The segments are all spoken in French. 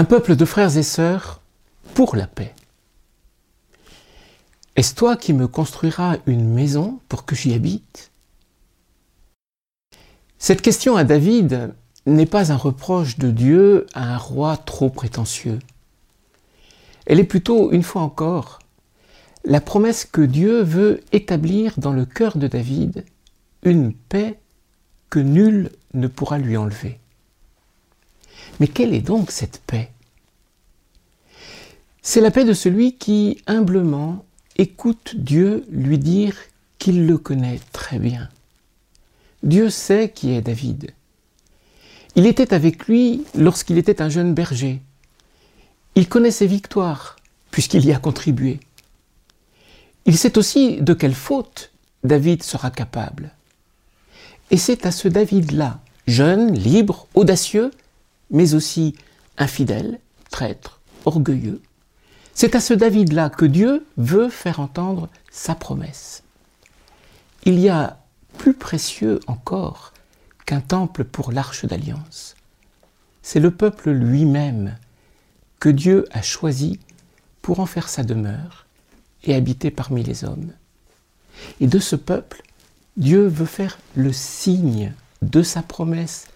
Un peuple de frères et sœurs pour la paix. Est-ce toi qui me construiras une maison pour que j'y habite? Cette question à David n'est pas un reproche de Dieu à un roi trop prétentieux. Elle est plutôt, une fois encore, la promesse que Dieu veut établir dans le cœur de David, une paix que nul ne pourra lui enlever. Mais quelle est donc cette paix? C'est la paix de celui qui, humblement, écoute Dieu lui dire qu'il le connaît très bien. Dieu sait qui est David. Il était avec lui lorsqu'il était un jeune berger. Il connaît ses victoires, puisqu'il y a contribué. Il sait aussi de quelle faute David sera capable. Et c'est à ce David-là, jeune, libre, audacieux, mais aussi infidèle, traître, orgueilleux, c'est à ce David-là que Dieu veut faire entendre sa promesse. Il y a plus précieux encore qu'un temple pour l'arche d'alliance. C'est le peuple lui-même que Dieu a choisi pour en faire sa demeure et habiter parmi les hommes. Et de ce peuple, Dieu veut faire le signe de sa promesse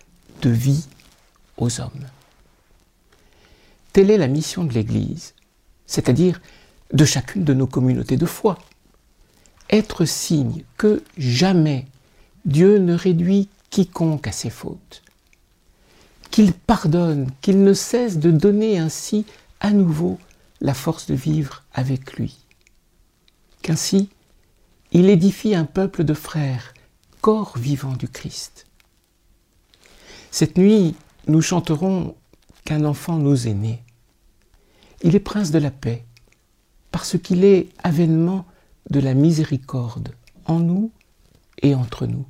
de vie aux hommes. Telle est la mission de l'Église, c'est-à-dire de chacune de nos communautés de foi. Être signe que jamais Dieu ne réduit quiconque à ses fautes, qu'il pardonne, qu'il ne cesse de donner ainsi à nouveau la force de vivre avec lui qu'ainsi il édifie un peuple de frères, corps vivant du Christ. Cette nuit, nous chanterons qu'un enfant nous est né. Il est prince de la paix, parce qu'il est avènement de la miséricorde en nous et entre nous.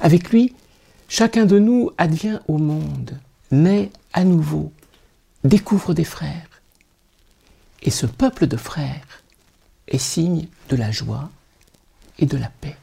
Avec lui, chacun de nous advient au monde, naît à nouveau, découvre des frères. Et ce peuple de frères est signe de la joie et de la paix.